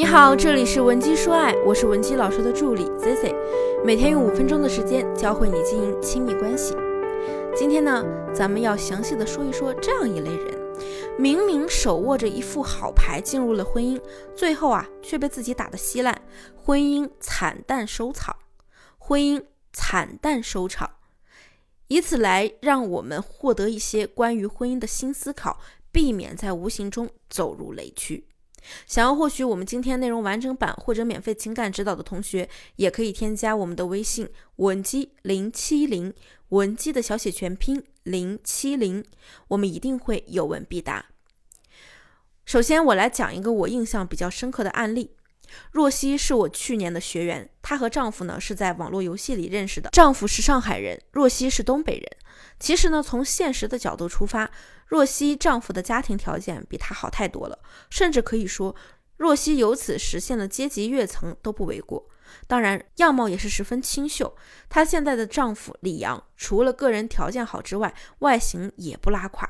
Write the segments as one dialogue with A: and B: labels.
A: 你好，这里是文姬说爱，我是文姬老师的助理 Cici，每天用五分钟的时间教会你经营亲密关系。今天呢，咱们要详细的说一说这样一类人，明明手握着一副好牌进入了婚姻，最后啊却被自己打得稀烂，婚姻惨淡收场，婚姻惨淡收场，以此来让我们获得一些关于婚姻的新思考，避免在无形中走入雷区。想要获取我们今天内容完整版或者免费情感指导的同学，也可以添加我们的微信文姬零七零，文姬的小写全拼零七零，我们一定会有问必答。首先，我来讲一个我印象比较深刻的案例。若曦是我去年的学员，她和丈夫呢是在网络游戏里认识的，丈夫是上海人，若曦是东北人。其实呢，从现实的角度出发，若曦丈夫的家庭条件比她好太多了，甚至可以说，若曦由此实现了阶级跃层都不为过。当然，样貌也是十分清秀。她现在的丈夫李阳，除了个人条件好之外，外形也不拉垮。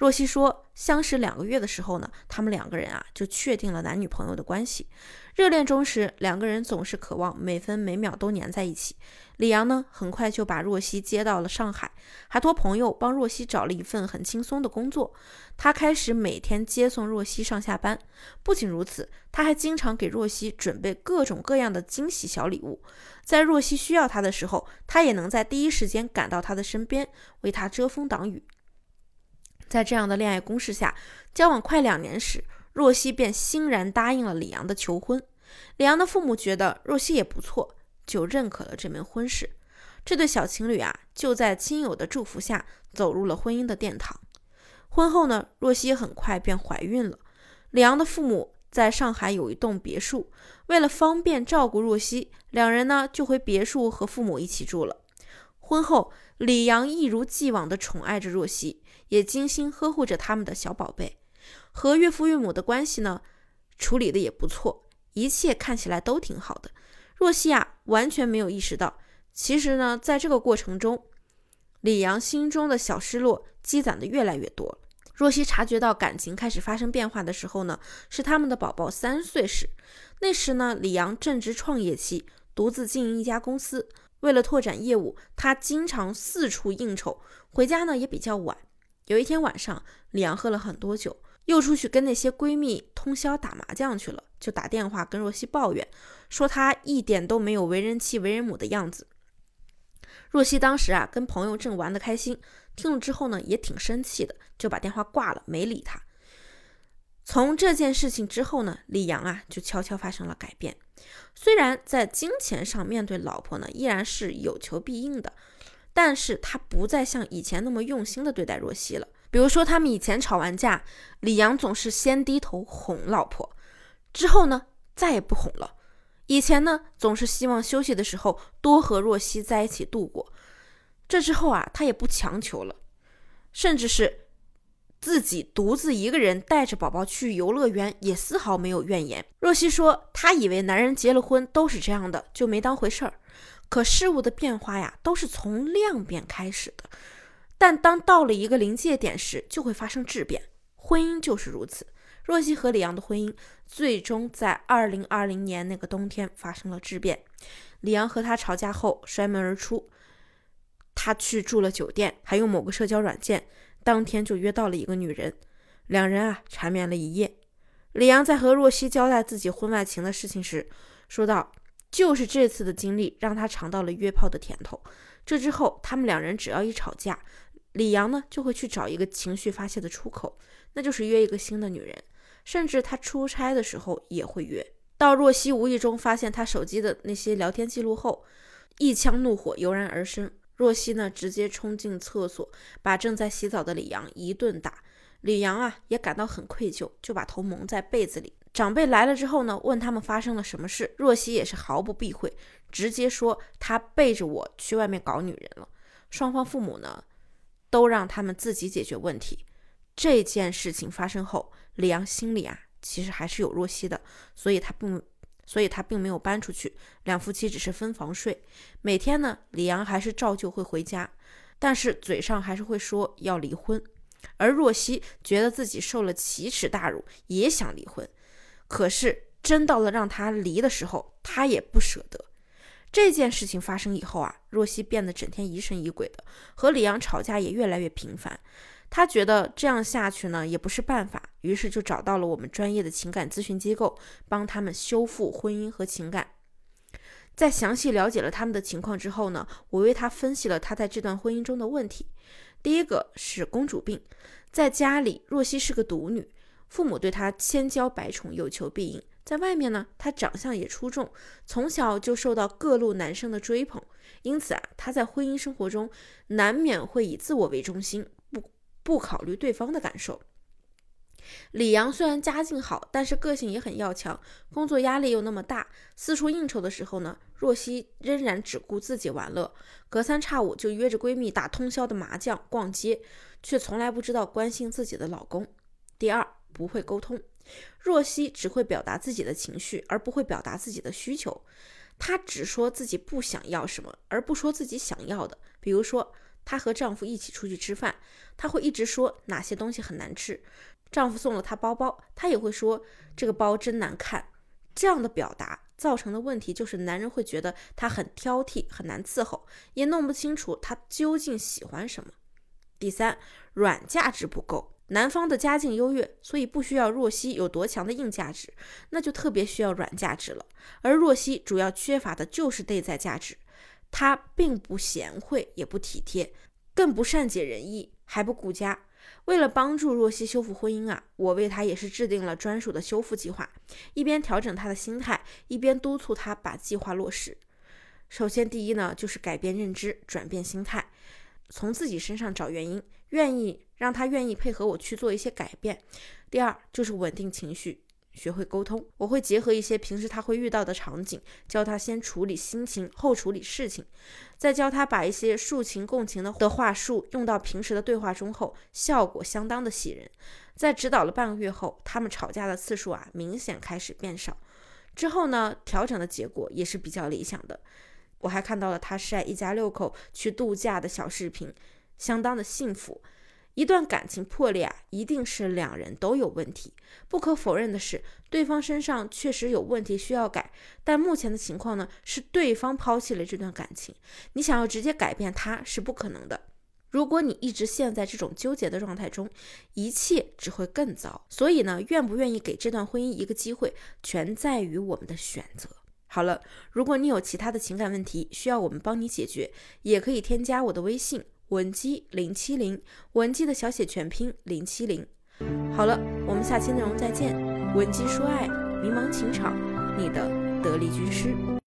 A: 若曦说，相识两个月的时候呢，他们两个人啊就确定了男女朋友的关系。热恋中时，两个人总是渴望每分每秒都黏在一起。李阳呢，很快就把若曦接到了上海，还托朋友帮若曦找了一份很轻松的工作。他开始每天接送若曦上下班。不仅如此，他还经常给若曦准备各种各样的惊喜小礼物。在若曦需要他的时候，他也能在第一时间赶到她的身边，为她遮风挡雨。在这样的恋爱攻势下，交往快两年时，若曦便欣然答应了李阳的求婚。李阳的父母觉得若曦也不错，就认可了这门婚事。这对小情侣啊，就在亲友的祝福下走入了婚姻的殿堂。婚后呢，若曦很快便怀孕了。李阳的父母在上海有一栋别墅，为了方便照顾若曦，两人呢就回别墅和父母一起住了。婚后，李阳一如既往地宠爱着若曦。也精心呵护着他们的小宝贝，和岳父岳母的关系呢，处理的也不错，一切看起来都挺好的。若曦啊，完全没有意识到，其实呢，在这个过程中，李阳心中的小失落积攒的越来越多。若曦察觉到感情开始发生变化的时候呢，是他们的宝宝三岁时。那时呢，李阳正值创业期，独自经营一家公司，为了拓展业务，他经常四处应酬，回家呢也比较晚。有一天晚上，李阳喝了很多酒，又出去跟那些闺蜜通宵打麻将去了，就打电话跟若曦抱怨，说他一点都没有为人妻、为人母的样子。若曦当时啊，跟朋友正玩得开心，听了之后呢，也挺生气的，就把电话挂了，没理他。从这件事情之后呢，李阳啊，就悄悄发生了改变。虽然在金钱上面对老婆呢，依然是有求必应的。但是他不再像以前那么用心的对待若曦了。比如说，他们以前吵完架，李阳总是先低头哄老婆，之后呢，再也不哄了。以前呢，总是希望休息的时候多和若曦在一起度过。这之后啊，他也不强求了，甚至是自己独自一个人带着宝宝去游乐园，也丝毫没有怨言。若曦说，她以为男人结了婚都是这样的，就没当回事儿。可事物的变化呀，都是从量变开始的，但当到了一个临界点时，就会发生质变。婚姻就是如此。若曦和李阳的婚姻，最终在二零二零年那个冬天发生了质变。李阳和他吵架后摔门而出，他去住了酒店，还用某个社交软件，当天就约到了一个女人，两人啊缠绵了一夜。李阳在和若曦交代自己婚外情的事情时，说道。就是这次的经历让他尝到了约炮的甜头。这之后，他们两人只要一吵架，李阳呢就会去找一个情绪发泄的出口，那就是约一个新的女人。甚至他出差的时候也会约。到若曦无意中发现他手机的那些聊天记录后，一腔怒火油然而生。若曦呢直接冲进厕所，把正在洗澡的李阳一顿打。李阳啊也感到很愧疚，就把头蒙在被子里。长辈来了之后呢，问他们发生了什么事，若曦也是毫不避讳，直接说他背着我去外面搞女人了。双方父母呢，都让他们自己解决问题。这件事情发生后，李阳心里啊，其实还是有若曦的，所以他不，所以他并没有搬出去，两夫妻只是分房睡。每天呢，李阳还是照旧会回家，但是嘴上还是会说要离婚。而若曦觉得自己受了奇耻大辱，也想离婚。可是真到了让他离的时候，他也不舍得。这件事情发生以后啊，若曦变得整天疑神疑鬼的，和李阳吵架也越来越频繁。他觉得这样下去呢也不是办法，于是就找到了我们专业的情感咨询机构，帮他们修复婚姻和情感。在详细了解了他们的情况之后呢，我为他分析了他在这段婚姻中的问题。第一个是公主病，在家里若曦是个独女，父母对她千娇百宠，有求必应。在外面呢，她长相也出众，从小就受到各路男生的追捧，因此啊，她在婚姻生活中难免会以自我为中心，不考虑对方的感受。李阳虽然家境好，但是个性也很要强，工作压力又那么大，四处应酬的时候呢，若曦仍然只顾自己玩乐，隔三差五就约着闺蜜打通宵的麻将、逛街，却从来不知道关心自己的老公。第二，不会沟通。若曦只会表达自己的情绪，而不会表达自己的需求。她只说自己不想要什么，而不说自己想要的。比如说，她和丈夫一起出去吃饭，她会一直说哪些东西很难吃。丈夫送了她包包，她也会说这个包真难看。这样的表达造成的问题就是，男人会觉得她很挑剔，很难伺候，也弄不清楚她究竟喜欢什么。第三，软价值不够。男方的家境优越，所以不需要若曦有多强的硬价值，那就特别需要软价值了。而若曦主要缺乏的就是内在价值，他并不贤惠，也不体贴，更不善解人意，还不顾家。为了帮助若曦修复婚姻啊，我为他也是制定了专属的修复计划，一边调整他的心态，一边督促他把计划落实。首先，第一呢，就是改变认知，转变心态。从自己身上找原因，愿意让他愿意配合我去做一些改变。第二就是稳定情绪，学会沟通。我会结合一些平时他会遇到的场景，教他先处理心情，后处理事情，再教他把一些抒情共情的的话术用到平时的对话中后，效果相当的喜人。在指导了半个月后，他们吵架的次数啊明显开始变少。之后呢，调整的结果也是比较理想的。我还看到了他晒一家六口去度假的小视频，相当的幸福。一段感情破裂啊，一定是两人都有问题。不可否认的是，对方身上确实有问题需要改。但目前的情况呢，是对方抛弃了这段感情，你想要直接改变他是不可能的。如果你一直陷在这种纠结的状态中，一切只会更糟。所以呢，愿不愿意给这段婚姻一个机会，全在于我们的选择。好了，如果你有其他的情感问题需要我们帮你解决，也可以添加我的微信文姬零七零，文姬的小写全拼零七零。好了，我们下期内容再见。文姬说爱，迷茫情场，你的得力军师。